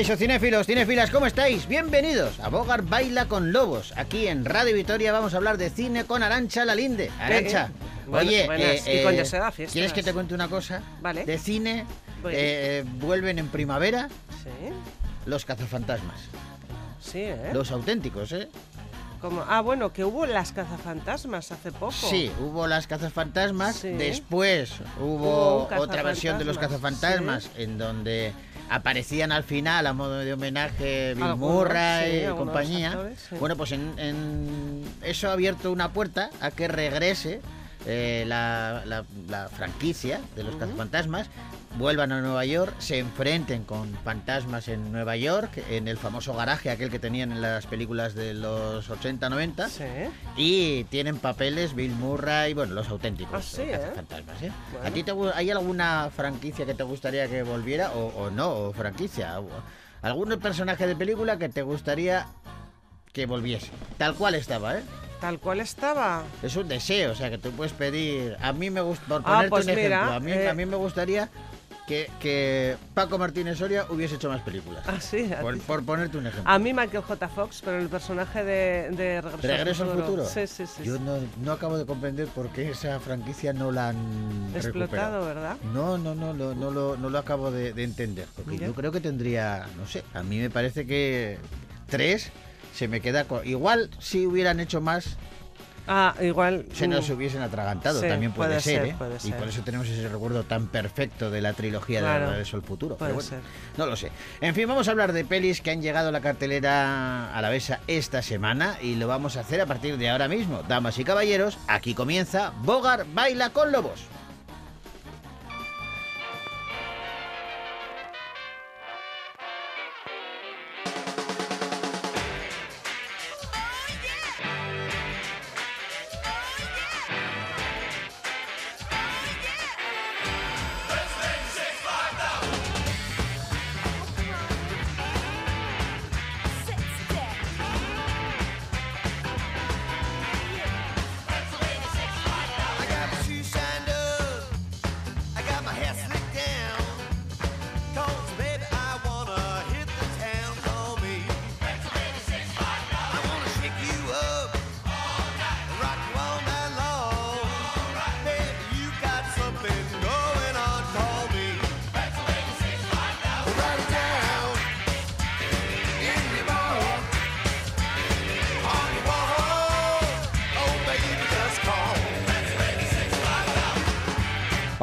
Caixo, cinéfilos, cinéfilas, ¿cómo estáis? Bienvenidos a Bogar Baila con Lobos. Aquí en Radio Vitoria vamos a hablar de cine con Arancha Lalinde. Arancha, Bueno, oye, eh, eh, Fiestas. ¿quieres que te cuente una cosa? Vale. De cine, eh, vuelven en primavera Sí, los cazafantasmas. sí, ¿eh? Los auténticos, ¿eh? Como- ah, bueno, que hubo las cazafantasmas hace poco. Sí, hubo las cazafantasmas, Sí. después Hubo hubo otra versión de los cazafantasmas, cazafantasmas en donde aparecían al final a modo de homenaje Bill Murray sí, y compañía. actores, sí. Bueno, pues en, en- eso ha abierto una puerta a que regrese eh, la, la- la franquicia de los cazafantasmas, vuelvan a Nueva York, se enfrenten con fantasmas en Nueva York, en el famoso garaje aquel que tenían en las películas de los 80-90. Sí. Y tienen papeles Bill Murray, bueno, los auténticos Ah, sí, eh, ¿eh? cazafantasmas, ¿eh? Bueno. ¿A ti te, hay alguna franquicia que te gustaría que volviera o, o no? O franquicia. ¿Algún personaje de película que te gustaría que volviese? Tal cual estaba, ¿eh? Tal cual estaba. Es un deseo, o sea, que tú puedes pedir... A mí me gusta, por Ah, ponerte pues un mira, ejemplo, a mí, eh, a mí me gustaría que, que Paco Martínez Soria hubiese hecho más películas. Ah, sí. Por, por ponerte un ejemplo. A mí Michael J. Fox, pero el personaje de, de Regreso, ¿Regreso al futuro? Sí, sí, sí. Yo no, no acabo de comprender por qué esa franquicia no la han Explotado, recuperado. ¿verdad? No, no, no, no, no, lo, no lo acabo de, de entender. Porque Mira. yo creo que tendría, no sé, a mí me parece que tres se me queda... co- Igual si hubieran hecho más, Ah, igual. se nos mm, hubiesen atragantado, Sí, también puede, puede ser, ser, ¿eh? puede Y ser. por eso tenemos ese recuerdo tan perfecto de la trilogía Claro, de Regreso al Futuro. puede bueno, ser. no lo sé. En fin, vamos a hablar de pelis que han llegado a la cartelera a la besa esta semana y lo vamos a hacer a partir de ahora mismo. Damas y caballeros, aquí comienza Bogar Baila con Lobos.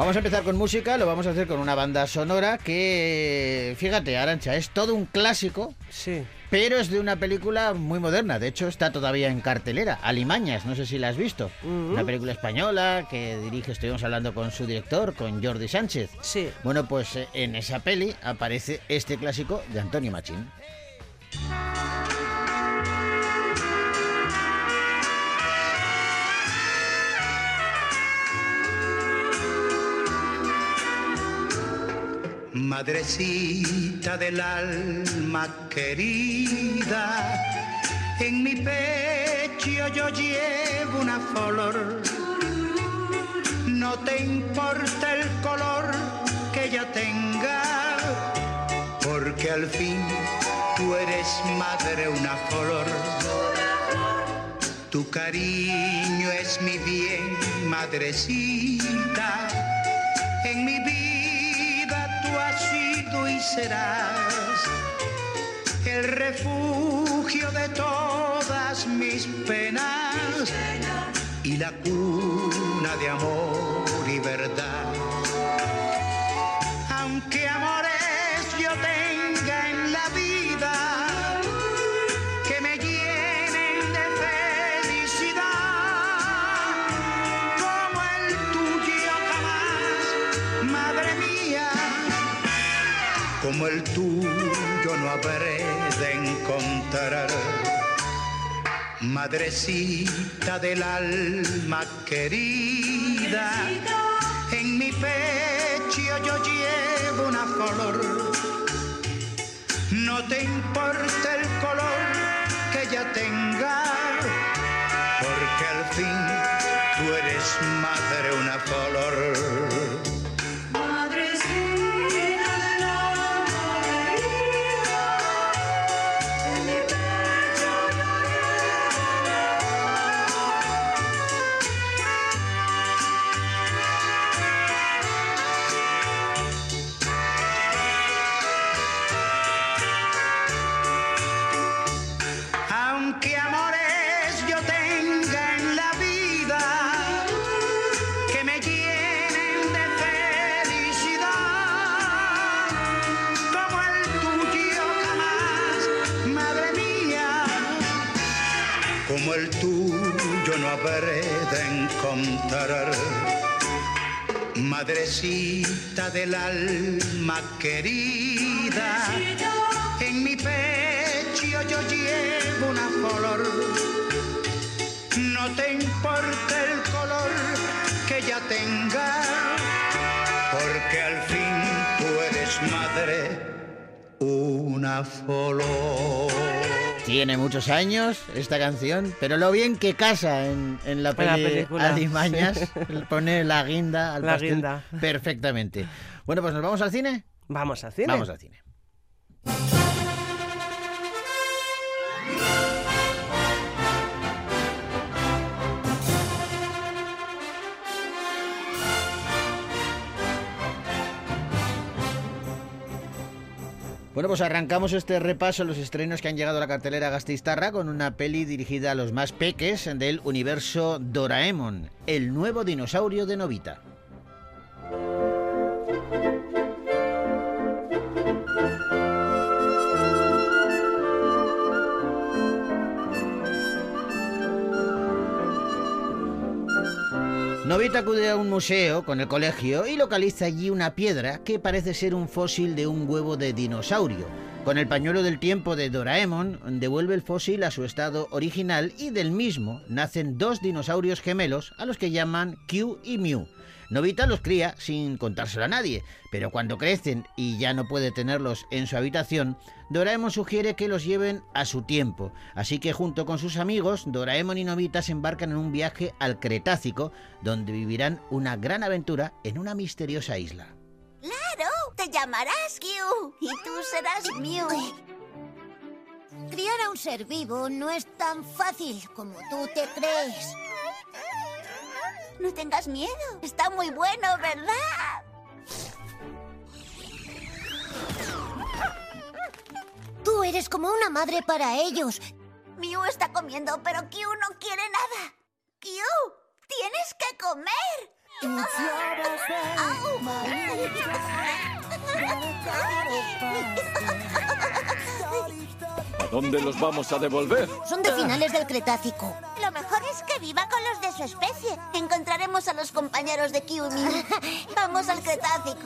Vamos a empezar con música, lo vamos a hacer con una banda sonora que, fíjate, Arancha, es todo un clásico, Sí. pero es de una película muy moderna. De hecho, está todavía en cartelera. Alimañas, no sé si la has visto. Ujú. Una película española que dirige, estuvimos hablando con su director, con Jordi Sánchez. Sí. Bueno, pues eh, en esa peli aparece este clásico de Antonio Machín. Madrecita del alma querida, en mi pecho yo llevo una flor. No te importa el color que ella tenga, porque al fin tú eres madre una flor. Tu cariño es mi bien, madrecita. En mi vida y serás el refugio de todas mis penas y la cuna de amor y verdad. Aunque amores yo tenga en la vida como el tuyo no habré de encontrar. Madrecita del alma querida, en mi pecho yo llevo una flor. No te importa el color que ella tenga, porque al fin tú eres madre una flor. El tuyo no habré de encontrar. Madrecita del alma querida, en mi pecho yo llevo una flor. No te importa el color que ya tenga, porque al fin tú eres madre, una flor. Tiene muchos años esta canción, pero lo bien que casa en, en la, peli película, Alimañas, sí. pone la guinda al La pastel guinda. perfectamente. Bueno, pues nos vamos al cine. Vamos al cine. Vamos al cine. Bueno, pues arrancamos este repaso a los estrenos que han llegado a la cartelera Gastistarra con una peli dirigida a los más peques del universo Doraemon, el nuevo dinosaurio de Novita. Novita acude a un museo con el colegio y localiza allí una piedra que parece ser un fósil de un huevo de dinosaurio. Con el pañuelo del tiempo de Doraemon, devuelve el fósil a su estado original y del mismo nacen dos dinosaurios gemelos a los que llaman Q y Mew. Novita los cría sin contárselo a nadie, pero cuando crecen y ya no puede tenerlos en su habitación, Doraemon sugiere que los lleven a su tiempo. Así que junto con sus amigos, Doraemon y Novita se embarcan en un viaje al Cretácico, donde vivirán una gran aventura en una misteriosa isla. Claro, te llamarás Q y tú serás Mew. Criar a un ser vivo no es tan fácil como tú te crees. No tengas miedo, está muy bueno, ¿verdad? Tú eres como una madre para ellos. Mew está comiendo, pero Q no quiere nada. Q, tienes que comer. ¿A dónde los vamos a devolver? Son de finales del Cretácico. Lo mejor es que viva con los de su especie. Encontraremos a los compañeros de Mew. Vamos al Cretácico.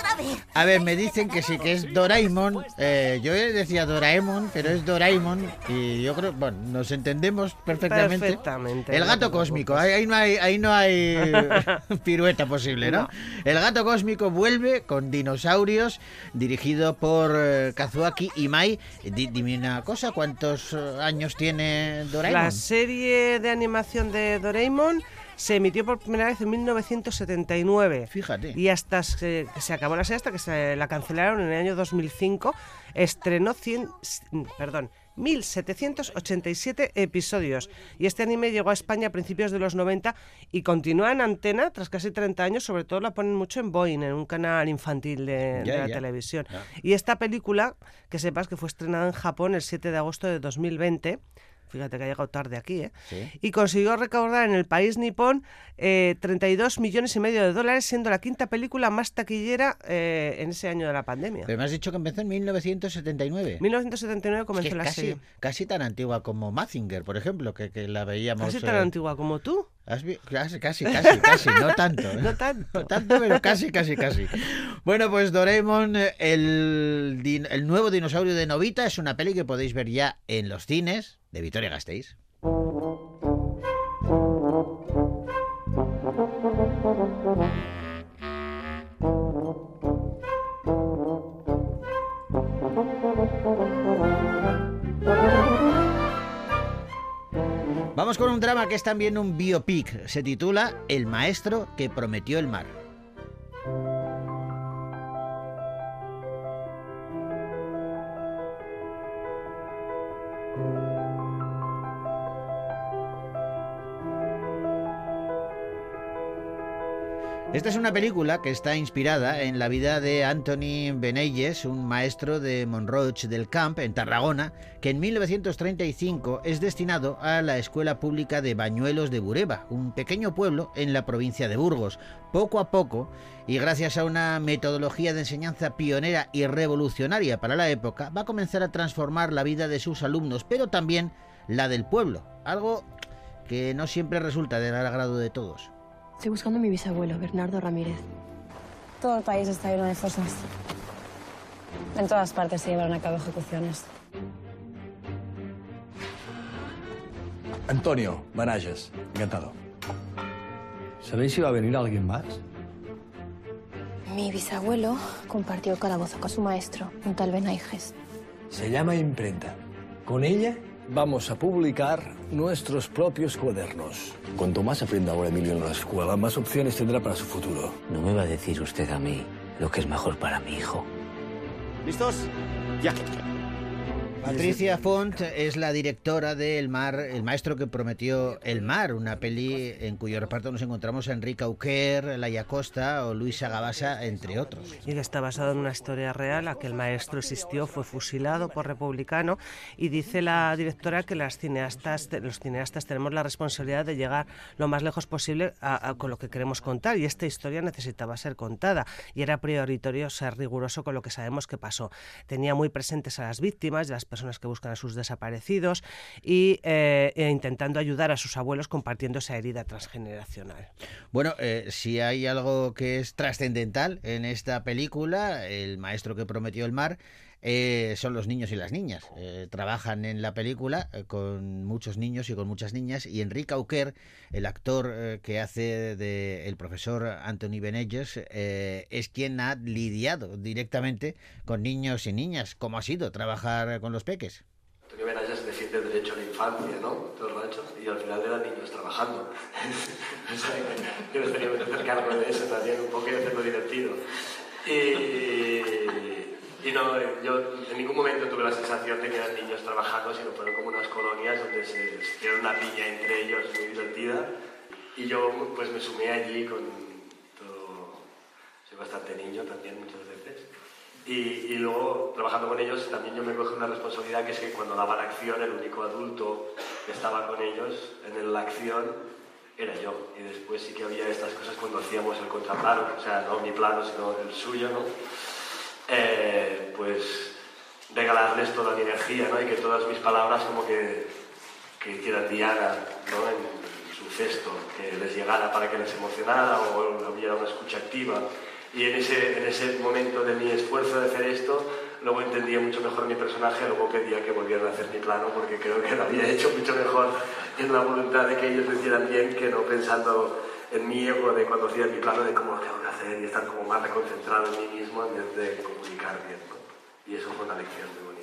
Otra vez. A ver, me dicen que sí, que es Doraemon. Eh, yo decía Doraemon, pero es Doraemon. Y yo creo, bueno, nos entendemos perfectamente. Perfectamente, El gato cósmico, ahí, no hay, ahí no hay pirueta posible, ¿no? No. El gato cósmico vuelve con dinosaurios, dirigido por eh, Kazuaki Imai. Di- dime una cosa, ¿cuántos eh, años tiene Doraemon? La serie de animación de Doraemon se emitió por primera vez en 1979. Fíjate. Y hasta se- que se acabó la serie, hasta que se la cancelaron en el año 2005, estrenó 100, perdón, 1.787 episodios. Y este anime llegó a España a principios de los 90 y continúa en antena tras casi 30 años. Sobre todo la ponen mucho en Boeing, en un canal infantil de, Ya, de la ya. televisión. Ya. Y esta película, que sepas que fue estrenada en Japón el 7 de agosto de 2020. Fíjate que ha llegado tarde aquí, ¿eh? Sí. Y consiguió recaudar en el país nipón eh, 32 millones y medio de dólares, siendo la quinta película más taquillera eh, en ese año de la pandemia. Pero me has dicho que empezó en 1979. 1979 Es comenzó que la casi, serie. casi tan antigua como Mazinger, por ejemplo, que, que la veíamos. Casi tan eh, antigua como tú. ¿Has Casi, casi, casi, casi, no tanto. ¿eh? No tanto. No tanto, pero casi, casi, casi. Bueno, pues Doraemon, eh, el, el nuevo dinosaurio de Novita, es una peli que podéis ver ya en los cines de Vitoria Gasteiz. Vamos con un drama que es también un biopic. Se titula El maestro que prometió el mar. Esta es una película que está inspirada en la vida de Anthony Beneyes, un maestro de Monroig del Camp, en Tarragona, que en 1935 es destinado a la Escuela Pública de Bañuelos de Bureba, un pequeño pueblo en la provincia de Burgos. Poco a poco, y gracias a una metodología de enseñanza pionera y revolucionaria para la época, va a comenzar a transformar la vida de sus alumnos, pero también la del pueblo, algo que no siempre resulta del agrado de todos. Estoy buscando a mi bisabuelo, Bernardo Ramírez. Todo el país está lleno de fosas. En todas partes se llevan a cabo ejecuciones. Antonio Manages, encantado. ¿Sabéis si va a venir alguien más? Mi bisabuelo compartió calabozo con su maestro, un tal Benaiges. Se llama imprenta. Con ella vamos a publicar nuestros propios cuadernos. Cuanto más aprenda ahora Emilio en la escuela, más opciones tendrá para su futuro. No me va a decir usted a mí lo que es mejor para mi hijo. ¿Listos? Ya. Patricia Font es la directora de El Mar, el maestro que prometió El Mar, una peli en cuyo reparto nos encontramos a Enrique Auquer, Laia Costa o Luisa Gabasa, entre otros. Y que está basado en una historia real, a que el maestro existió, fue fusilado por republicano y dice la directora que las cineastas, los cineastas tenemos la responsabilidad de llegar lo más lejos posible a- a- con lo que queremos contar y esta historia necesitaba ser contada y era prioritario ser riguroso con lo que sabemos que pasó. Tenía muy presentes a las víctimas las personas que buscan a sus desaparecidos y eh, intentando ayudar a sus abuelos compartiendo esa herida transgeneracional. Bueno, eh, si hay algo que es trascendental en esta película, El maestro que prometió el mar, eh, son los niños y las niñas. Trabajan en la película con muchos niños y con muchas niñas y Enrique Auquer, el actor que hace de el profesor Anthony Benelles, es quien ha lidiado directamente con niños y niñas. ¿Cómo ha sido trabajar con los peques? Antonio Benayas defiende el derecho a la infancia, ¿no? Todo el rato. Y al final eran niños trabajando. o sea, que nos teníamos que hacer cargo de eso también, un poco y hacerlo divertido. Y, y no, yo en ningún momento tuve la sensación de que eran niños trabajando, sino fueron como unas colonias donde se dieron una piña entre ellos muy divertida. Y yo pues me sumé allí con todo... Soy bastante niño también muchas veces. Y, y luego, trabajando con ellos, también yo me cogí una responsabilidad que es que cuando daba la acción, el único adulto que estaba con ellos en la acción era yo. Y después sí que había estas cosas cuando hacíamos el contraplano, o sea, no mi plano, sino el suyo, ¿no? Eh, pues regalarles toda mi energía, ¿no? Y que todas mis palabras como que, que hicieran diana, ¿no? En su gesto, que les llegara para que les emocionara o hubiera una escucha activa. Y en ese, en ese momento de mi esfuerzo de hacer esto, luego entendía mucho mejor mi personaje, luego pedía que volvieran a hacer mi plano, porque creo que lo había hecho mucho mejor en la voluntad de que ellos lo hicieran bien, que no pensando en mi ego de cuando hacía mi plano de cómo lo tengo que hacer y estar como más reconcentrado en mí mismo en vez de comunicar bien. Y eso fue una lección muy bonita.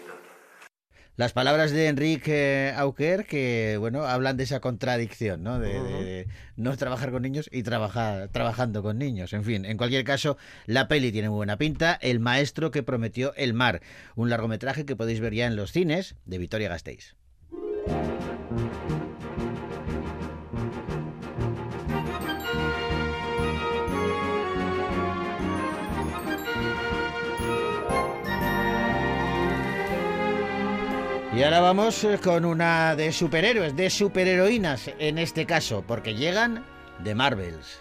Las palabras de Enrique Auquer que, bueno, hablan de esa contradicción, ¿no? De, de- Ujú. de no trabajar con niños y trabajar trabajando con niños. En fin, en cualquier caso, la peli tiene muy buena pinta. El maestro que prometió el mar, un largometraje que podéis ver ya en los cines de Vitoria Gasteiz. Y ahora vamos eh, con una de superhéroes, de superheroínas en este caso, porque llegan de Marvels.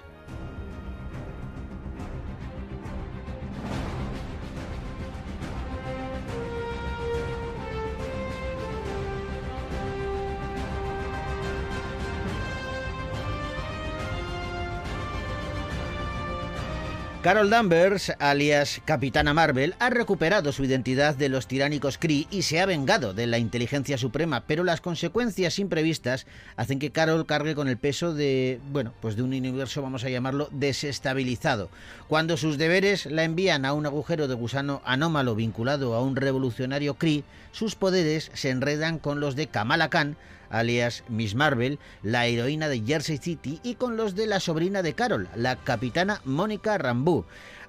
Carol Danvers, alias Capitana Marvel, ha recuperado su identidad de los tiránicos Kree y se ha vengado de la inteligencia suprema, pero las consecuencias imprevistas hacen que Carol cargue con el peso de, bueno, pues de un universo, vamos a llamarlo, desestabilizado. Cuando sus deberes la envían a un agujero de gusano anómalo vinculado a un revolucionario Kree, sus poderes se enredan con los de Kamala Khan, alias Miss Marvel, la heroína de Jersey City, y con los de la sobrina de Carol, la capitana Mónica Rambeau.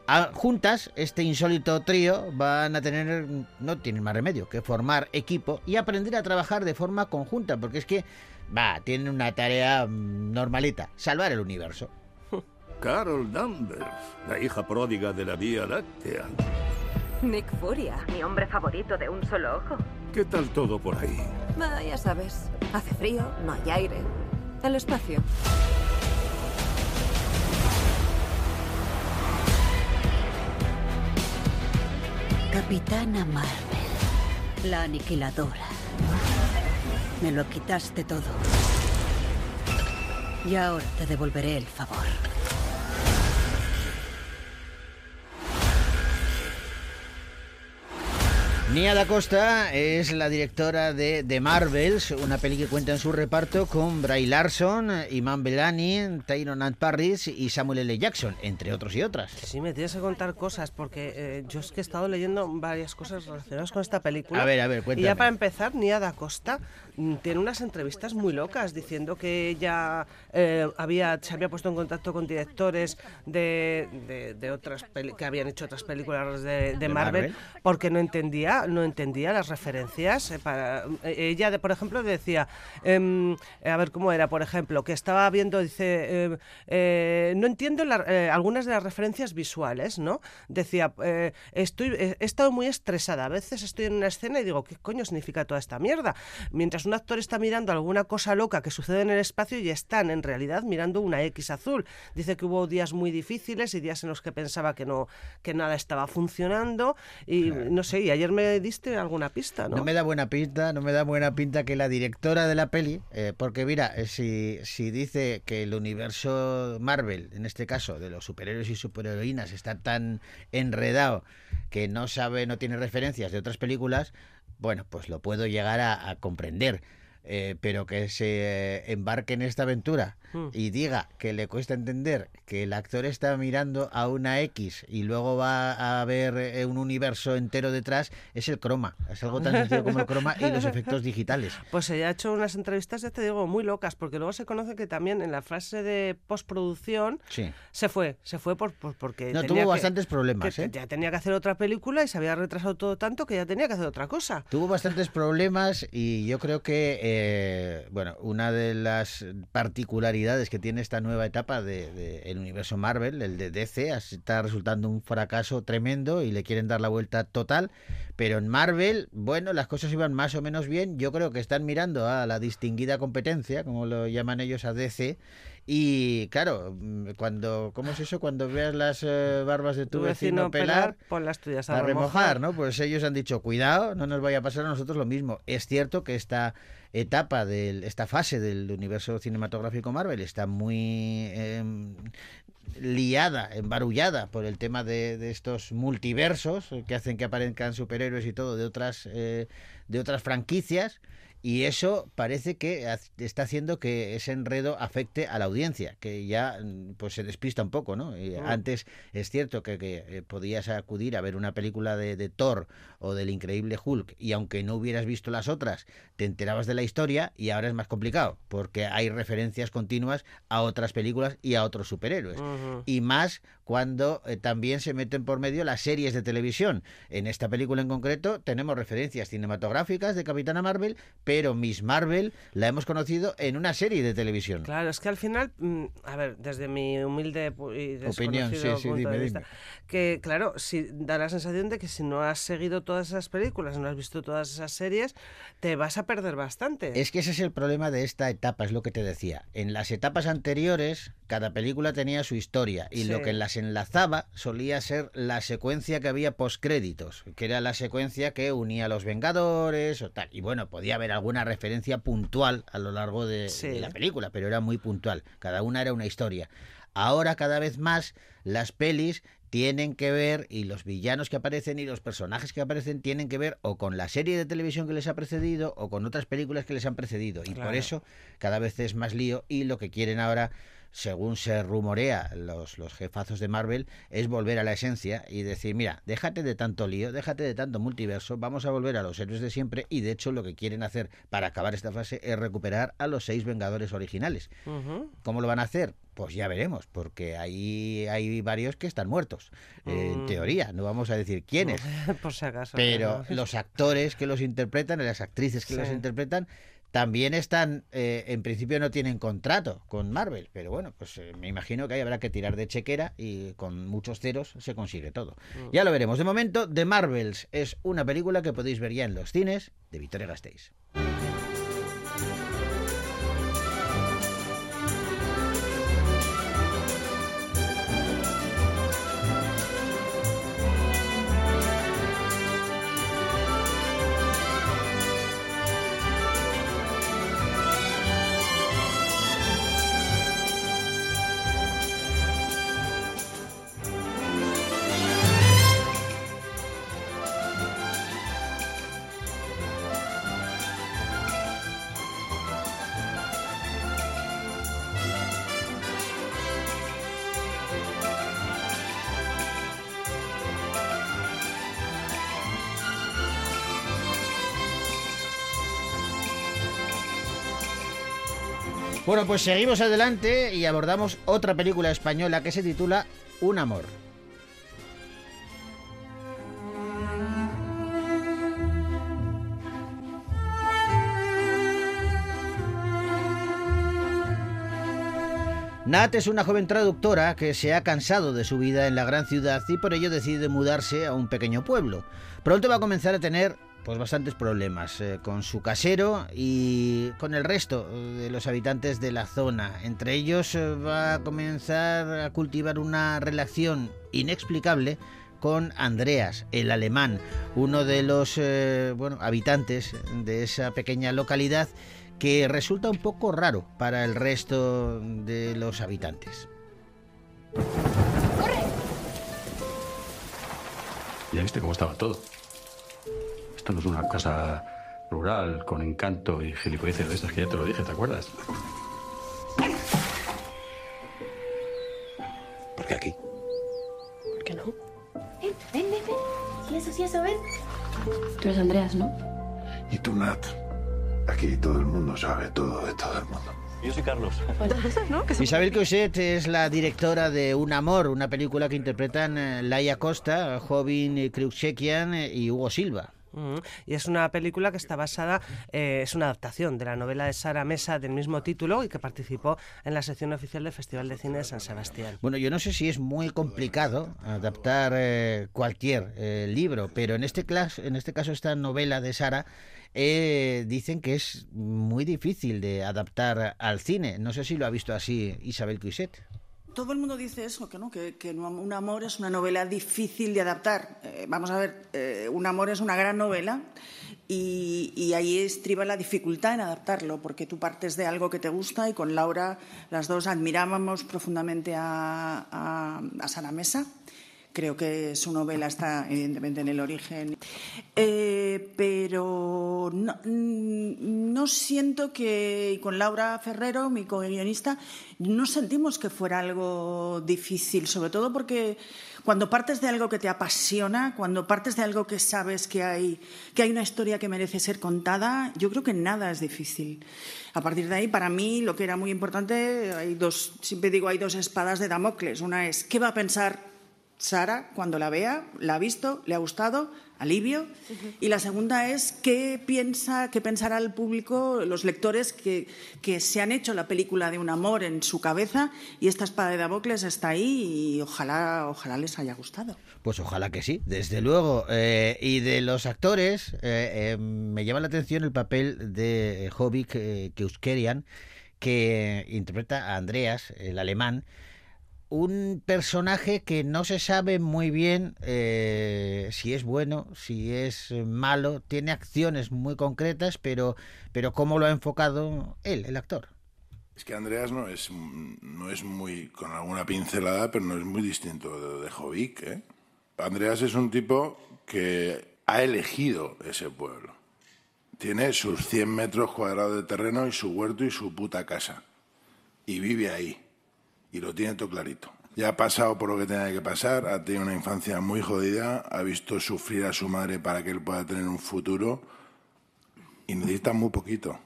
Ah, juntas, este insólito trío van a tener, no tienen más remedio que formar equipo y aprender a trabajar de forma conjunta, porque es que, va, tienen una tarea mm, normalita, salvar el universo. Carol Danvers, la hija pródiga de la Vía Láctea. Nick Furia, mi hombre favorito de un solo ojo. ¿Qué tal todo por ahí? Ah, ya sabes, hace frío, no hay aire. El espacio. Capitana Marvel, la aniquiladora. Me lo quitaste todo. Y ahora te devolveré el favor. Nia Da Costa es la directora de The Marvels, una peli que cuenta en su reparto con Bray Larson, Iman Belani, Tyron Ant Parris y Samuel L. Jackson, entre otros y otras. Sí, me tienes que contar cosas, porque eh, yo es que he estado leyendo varias cosas relacionadas con esta película. A ver, a ver, Y cuéntame. ya para empezar, Nia Da Costa mm, tiene unas entrevistas muy locas diciendo que ella eh, había, se había puesto en contacto con directores de, de- de otras que habían hecho otras películas de, de De Marvel, Marvel. porque no entendía, no entendía las referencias. eh, para, eh, ella, de, por ejemplo, decía, em, a ver cómo era, por ejemplo, que estaba viendo, dice, em, eh, no entiendo la- eh, algunas de las referencias visuales, ¿no? Decía, estoy, he estado muy estresada, a veces estoy en una escena y digo, ¿qué coño significa toda esta mierda? Mientras un actor está mirando alguna cosa loca que sucede en el espacio y están en realidad mirando una X azul. Dice que hubo días muy difíciles y días en los que pensaba que no que nada estaba funcionando y no sé, y ayer me diste alguna pista, ¿no? No me da buena pinta, no me da buena pinta que la directora de la peli, eh, porque mira, eh, si, si dice que el universo Marvel, en este caso, de los superhéroes y superheroínas, está tan enredado que no sabe, no tiene referencias de otras películas, bueno, pues lo puedo llegar a, a comprender. Eh, pero que se eh, embarque en esta aventura Mm. y diga que le cuesta entender que el actor está mirando a una X y luego va a ver eh, un universo entero detrás, es el croma. Es algo tan sencillo como el croma y los efectos digitales. Pues ella ha hecho unas entrevistas, ya te digo, muy locas, porque luego se conoce que también en la fase de postproducción Sí. se fue, se fue por, por- porque No, tenía tuvo que- bastantes problemas, que ¿eh? ya tenía que hacer otra película y se había retrasado todo tanto que ya tenía que hacer otra cosa. Tuvo bastantes problemas y yo creo que, eh, bueno, una de las particularidades que tiene esta nueva etapa del de, el universo Marvel, el de DC, está resultando un fracaso tremendo y le quieren dar la vuelta total. Pero en Marvel, bueno, las cosas iban más o menos bien. Yo creo que están mirando a la distinguida competencia, como lo llaman ellos a DC. Y claro, mm, cuando, ¿cómo es eso? Cuando veas las eh, barbas de tu, vecino, pelar, pon las tuyas a, a remojar. ¿no? Pues ellos han dicho, cuidado, no nos vaya a pasar a nosotros lo mismo. Es cierto que esta etapa, del, esta fase del universo cinematográfico Marvel está muy em, liada, embarullada por el tema de, de estos multiversos que hacen que aparezcan superhéroes y todo de otras, eh, de otras franquicias. Y eso parece que está haciendo que ese enredo afecte a la audiencia, que ya mm, pues se despista un poco, ¿no? Y Mm. Antes es cierto que, que, eh, podías acudir a ver una película de, de Thor o del Increíble Hulk y aunque no hubieras visto las otras, te enterabas de la historia y ahora es más complicado porque hay referencias continuas a otras películas y a otros superhéroes. Y más cuando eh, también se meten por medio las series de televisión. En esta película en concreto tenemos referencias cinematográficas de Capitana Marvel, pero Miss Marvel la hemos conocido en una serie de televisión. Claro, es que al final, mm, a ver, desde mi humilde y Opinión, sí, sí, punto dime, de vista, dime. que claro, si da la sensación de que si no has seguido todas esas películas, no has visto todas esas series, te vas a perder bastante. Es que ese es el problema de esta etapa, es lo que te decía. En las etapas anteriores, cada película tenía su historia y lo que las enlazaba solía ser la secuencia que había postcréditos, que era la secuencia que unía a los Vengadores o tal. Y bueno, podía haber alguna referencia puntual a lo largo de, Sí. de la película, pero era muy puntual. Cada una era una historia. Ahora cada vez más las pelis tienen que ver y los villanos que aparecen y los personajes que aparecen tienen que ver o con la serie de televisión que les ha precedido o con otras películas que les han precedido y por eso cada vez es más lío y lo que quieren ahora según se rumorea los, los jefazos de Marvel, es volver a la esencia y decir, mira, déjate de tanto lío, déjate de tanto multiverso, vamos a volver a los héroes de siempre y de hecho lo que quieren hacer para acabar esta fase es recuperar a los seis Vengadores originales. ¿Cómo lo van a hacer? Pues ya veremos, porque ahí hay varios que están muertos, eh, en Mm. teoría, no vamos a decir quiénes. Por si acaso. Pero los actores que los interpretan, las actrices que los interpretan, también están, eh, en principio no tienen contrato con Marvel, pero bueno, pues eh, me imagino que ahí habrá que tirar de chequera y con muchos ceros se consigue todo. Mm. Ya lo veremos. De momento, The Marvels es una película que podéis ver ya en los cines de Victoria Gasteiz. Bueno, pues seguimos adelante y abordamos otra película española que se titula Un amor. Nat es una joven traductora que se ha cansado de su vida en la gran ciudad y por ello decide mudarse a un pequeño pueblo. Pronto va a comenzar a tener pues bastantes problemas eh, con su casero y con el resto de los habitantes de la zona. Entre ellos eh, va a comenzar a cultivar una relación inexplicable con Andreas, el alemán, uno de los eh, bueno, habitantes de esa pequeña localidad que resulta un poco raro para el resto de los habitantes. Ya viste cómo estaba todo. Esto no es una casa rural con encanto y gilipolleces de estas que ya te lo dije, ¿te acuerdas? ¿Por qué aquí? ¿Por qué no? Ven, ven, ven, ven. Sí, eso, sí, eso, ven. Tú eres Andreas, ¿no? Y tú, Nat. Aquí todo el mundo sabe todo de todo el mundo. Yo soy Carlos. Isabel Coixet es la directora de Un Amor, una película que interpretan eh, Laia Costa, Jovin Kruksekian y Hugo Silva. Y es una película que está basada, eh, es una adaptación de la novela de Sara Mesa del mismo título y que participó en la sección oficial del Festival de Cine de San Sebastián. Bueno, yo no sé si es muy complicado adaptar eh, cualquier eh, libro, pero en este, clas- en este caso esta novela de Sara eh, dicen que es muy difícil de adaptar al cine. No sé si lo ha visto así Isabel Coixet. Todo el mundo dice eso, que no, que, Un amor es una novela difícil de adaptar. Eh, vamos a ver, eh, Un amor es una gran novela y, y ahí estriba la dificultad en adaptarlo, porque tú partes de algo que te gusta y con Laura las dos admirábamos profundamente a, a, a Sara Mesa. Creo que su novela está evidentemente en el origen. Eh, pero no, mm, no siento que, y con Laura Ferrero, mi co-guionista, no sentimos que fuera algo difícil, sobre todo porque cuando partes de algo que te apasiona, cuando partes de algo que sabes que hay, que hay una historia que merece ser contada, yo creo que nada es difícil. A partir de ahí, para mí, lo que era muy importante, hay dos, siempre digo, hay dos espadas de Damocles. Una es, ¿qué va a pensar Sara cuando la vea? ¿La ha visto? ¿Le ha gustado? ¿Alivio? Y la segunda es, ¿qué piensa, qué pensará el público, los lectores que, que se han hecho la película de un amor en su cabeza y esta espada de Damocles está ahí y ojalá, ojalá les haya gustado. Pues ojalá que sí, desde luego. Eh, y de los actores, eh, eh, me llama la atención el papel de Jovic eh, Keuskerian, que interpreta a Andreas, el alemán, un personaje que no se sabe muy bien eh, si es bueno, si es malo, tiene acciones muy concretas, pero, pero cómo lo ha enfocado él, el actor. Es que Andreas no es, no es muy, con alguna pincelada, pero no es muy distinto de, de Jovic. ¿eh? Andreas es un tipo que ha elegido ese pueblo. Tiene sus 100 metros cuadrados de terreno y su huerto y su puta casa. Y vive ahí. Y lo tiene todo clarito. Ya ha pasado por lo que tenía que pasar, ha tenido una infancia muy jodida, ha visto sufrir a su madre para que él pueda tener un futuro y necesita muy poquito.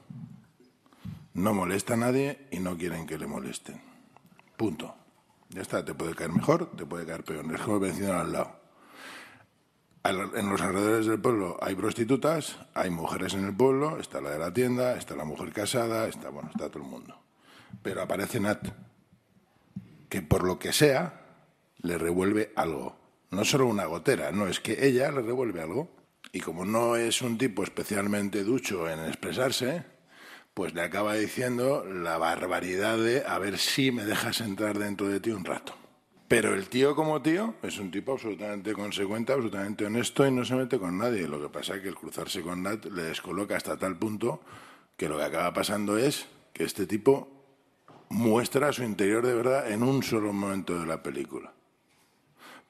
No molesta a nadie y no quieren que le molesten. Punto. Ya está, te puede caer mejor, te puede caer peor. Es como el al lado. En los alrededores del pueblo hay prostitutas, hay mujeres en el pueblo, está la de la tienda, está la mujer casada, está, bueno, está todo el mundo. Pero aparece Nat, que por lo que sea, le revuelve algo. No solo una gotera, no, es que ella le revuelve algo. Y como no es un tipo especialmente ducho en expresarse, pues le acaba diciendo la barbaridad de a ver si me dejas entrar dentro de ti un rato. Pero el tío como tío es un tipo absolutamente consecuente, absolutamente honesto y no se mete con nadie. Lo que pasa es que el cruzarse con Nat le descoloca hasta tal punto que lo que acaba pasando es que este tipo muestra su interior de verdad en un solo momento de la película.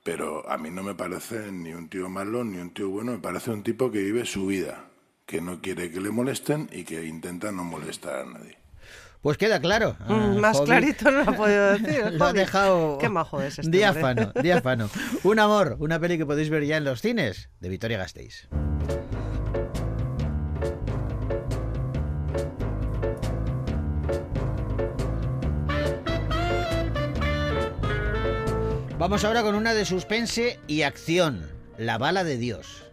Pero a mí no me parece ni un tío malo ni un tío bueno, me parece un tipo que vive su vida, que no quiere que le molesten y que intenta no molestar a nadie. Pues queda claro. Mm, Ah, más clarito no lo ha podido decir. Lo ha dejado Qué majo es este diáfano, diáfano. Un amor, una peli que podéis ver ya en los cines de Victoria Gasteiz. Vamos ahora con una de suspense y acción, La bala de Dios.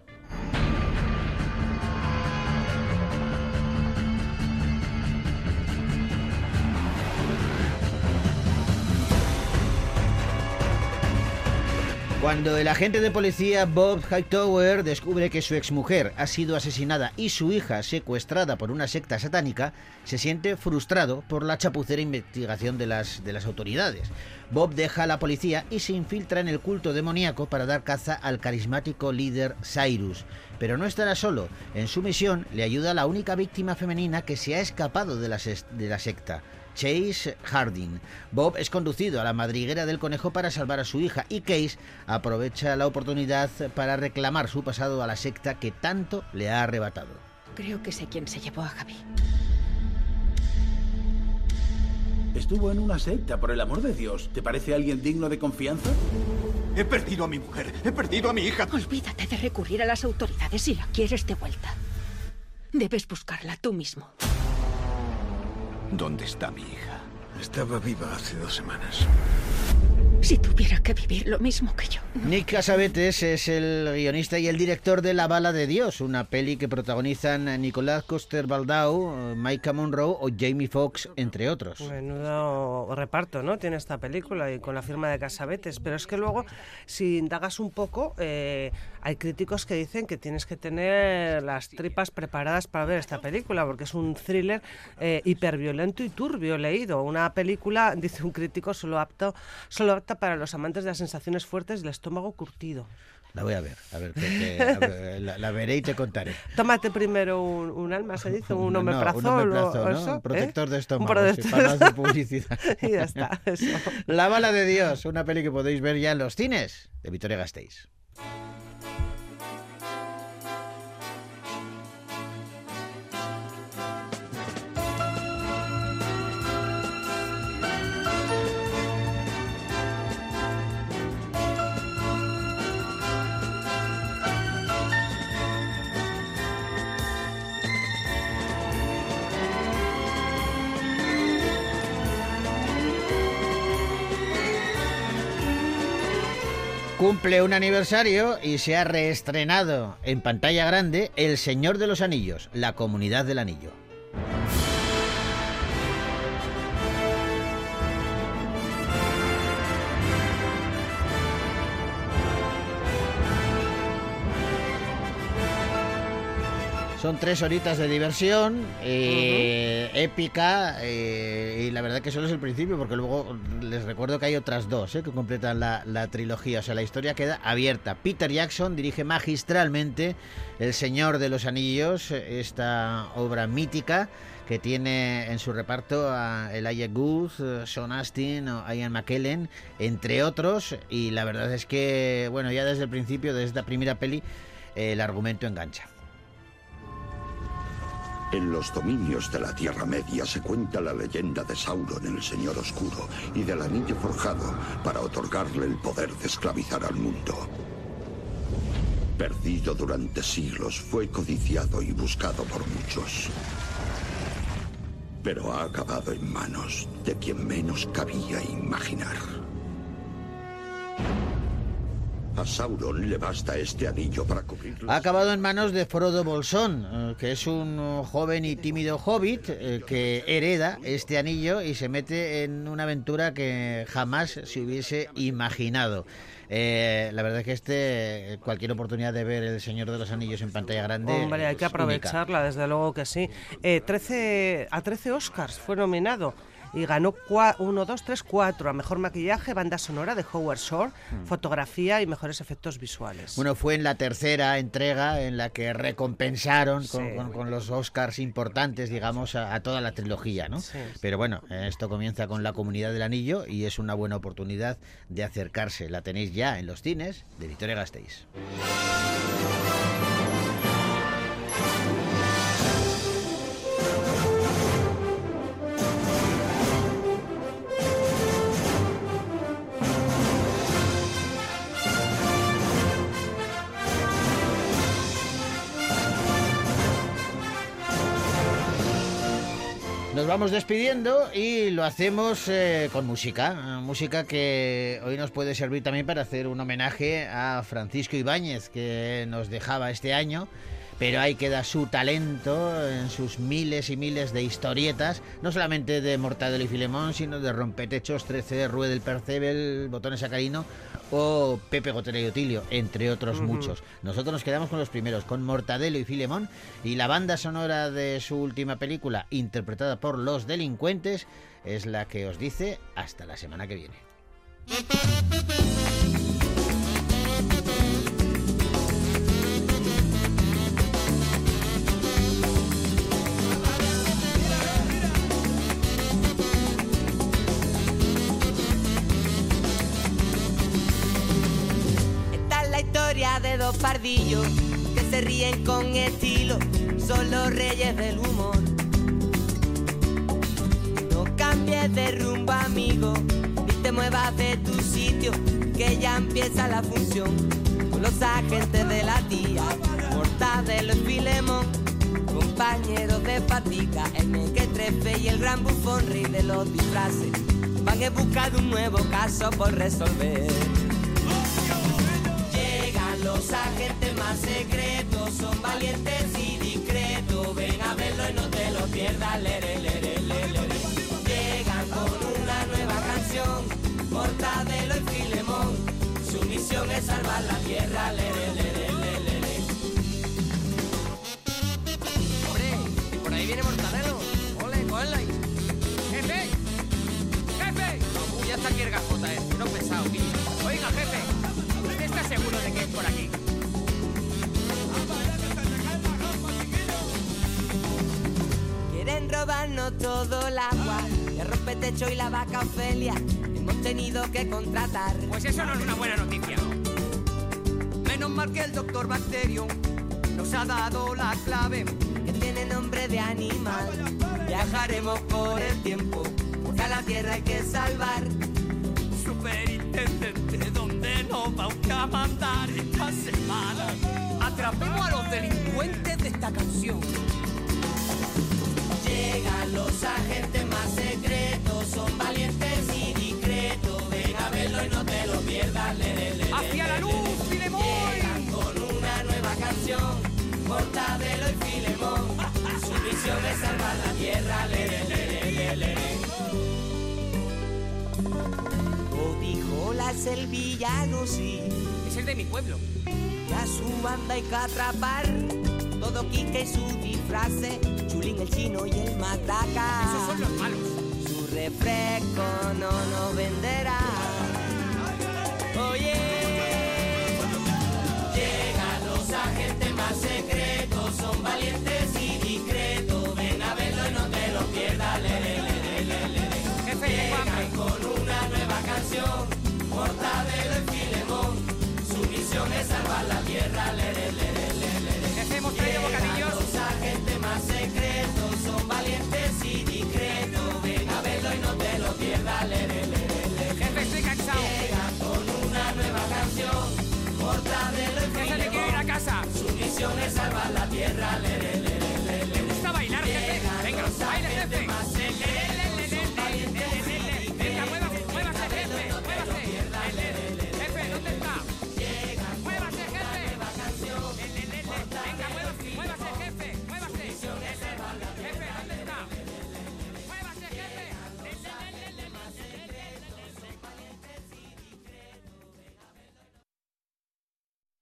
Cuando el agente de policía Bob Hightower descubre que su exmujer ha sido asesinada y su hija secuestrada por una secta satánica, se siente frustrado por la chapucera investigación de las, de las autoridades. Bob deja a la policía y se infiltra en el culto demoníaco para dar caza al carismático líder Cyrus. Pero no estará solo. En su misión le ayuda la única víctima femenina que se ha escapado de de la secta. Chase Harding. Bob es conducido a la madriguera del conejo para salvar a su hija y Case aprovecha la oportunidad para reclamar su pasado a la secta que tanto le ha arrebatado. Creo que sé quién se llevó a Javi. Estuvo en una secta, por el amor de Dios. ¿Te parece alguien digno de confianza? He perdido a mi mujer. He perdido a mi hija. Olvídate de recurrir a las autoridades si la quieres de vuelta. Debes buscarla tú mismo. ¿Dónde está mi hija? Estaba viva hace dos semanas. Si tuviera que vivir lo mismo que yo. Nick Casavetes es el guionista y el director de La Bala de Dios, una peli que protagonizan Nicolás Coster-Waldau, Micah Monroe o Jamie Foxx, entre otros. Menudo reparto, ¿no? Tiene esta película y con la firma de Casabetes. Pero es que luego, si indagas un poco, eh, hay críticos que dicen que tienes que tener las tripas preparadas para ver esta película, porque es un thriller eh, hiperviolento y turbio leído. Una película, dice un crítico, solo apto, solo apta para los amantes de las sensaciones fuertes del estómago curtido. La voy a ver, a ver, qué- a ver, la, la veré y te contaré. Tómate primero un, un alma, se dice, un No, omeprazol. un o- omeprazol, o ¿no? eso, Un protector ¿eh? de Un estómago, protector- no hacer publicidad. y ya está, eso. La Bala de Dios, una peli que podéis ver ya en los cines de Victoria Gasteiz. Cumple un aniversario y se ha reestrenado en pantalla grande El Señor de los Anillos, la comunidad del anillo. Son tres horitas de diversión, eh, épica, eh, y la verdad que solo es el principio, porque luego les recuerdo que hay otras dos eh, que completan la, la trilogía. O sea, la historia queda abierta. Peter Jackson dirige magistralmente El Señor de los Anillos, esta obra mítica que tiene en su reparto a Elijah Good, Sean Astin o Ian McKellen, entre otros. Y la verdad es que, bueno, ya desde el principio, desde esta primera peli, el argumento engancha. En los dominios de la Tierra Media se cuenta la leyenda de Sauron, el Señor Oscuro, y del anillo forjado para otorgarle el poder de esclavizar al mundo. Perdido durante siglos, fue codiciado y buscado por muchos. Pero ha acabado en manos de quien menos cabía imaginar. Sauron le basta este anillo para cubrir Ha acabado en manos de Frodo Bolsón, eh, que es un eh, joven y tímido hobbit eh, que hereda este anillo y se mete en una aventura que jamás se hubiese imaginado. Eh, la verdad es que este, cualquier oportunidad de ver El Señor de los Anillos en pantalla grande. Hombre, hay que única. aprovecharla, desde luego que sí. Eh, 13, a 13 Oscars fue nominado y ganó 1, 2, 3, 4 a Mejor Maquillaje, Banda Sonora de Howard Shore, Fotografía y Mejores Efectos Visuales. Bueno, fue en la tercera entrega en la que recompensaron con, Sí. con- con los Oscars importantes, digamos, a, a toda la trilogía, ¿no? Sí. Pero bueno, esto comienza con la comunidad del anillo y es una buena oportunidad de acercarse. La tenéis ya en los cines de Victoria Gasteiz. Vamos despidiendo y lo hacemos eh, con música, música que hoy nos puede servir también para hacer un homenaje a Francisco Ibáñez que nos dejaba este año pero ahí queda su talento en sus miles y miles de historietas, no solamente de Mortadelo y Filemón, sino de Rompetechos, 13, Rue del Percebel, Botones Sacarino o Pepe Gotera y Otilio, entre otros muchos. Nosotros nos quedamos con los primeros, con Mortadelo y Filemón, y la banda sonora de su última película, interpretada por Los Delincuentes, es la que os dice hasta la semana que viene. De dos pardillos que se ríen con estilo, son los reyes del humor. No cambies de rumbo, amigo, ni te muevas de tu sitio, que ya empieza la función. Con los agentes de la tía, Mortadelo y Filemón, compañeros de patica, el mequetrefe y el gran bufón, rey de los disfraces, van en busca de un nuevo caso por resolver. Los agentes más secretos, son valientes y discretos. Ven a verlo y no te lo pierdas. Lere, lere, lere. Llegan con una nueva canción, Mortadelo y Filemón. Su misión es salvar la tierra. Lere, por aquí? Quieren robarnos todo el agua, el rompetecho y la vaca Ofelia. Hemos tenido que contratar. Pues eso no es una buena noticia. Menos mal que el doctor Bacterio nos ha dado la clave. que tiene nombre de animal. Viajaremos por el tiempo, porque a la tierra hay que salvar. Superintendente, ¿dónde nos va usted a mandar esta semana? Atrapemos a los delincuentes de esta canción. Llegan los agentes más secretos, son valientes y discretos. Ven a verlo y no te lo pierdas. Le, le, le, ¡Hacia la luz, Filemón! Llegan con una nueva canción, Mortadelo y Filemón. Su misión es salvar la tierra. Le, la el villano, sí. Es el de mi pueblo. Y a su banda hay que atrapar. Todo Quique y su disfrace, Chulín el chino y el mataca. Esos son los malos. Su refresco no nos venderá. salva la tierra, le, gusta bailar, jefe?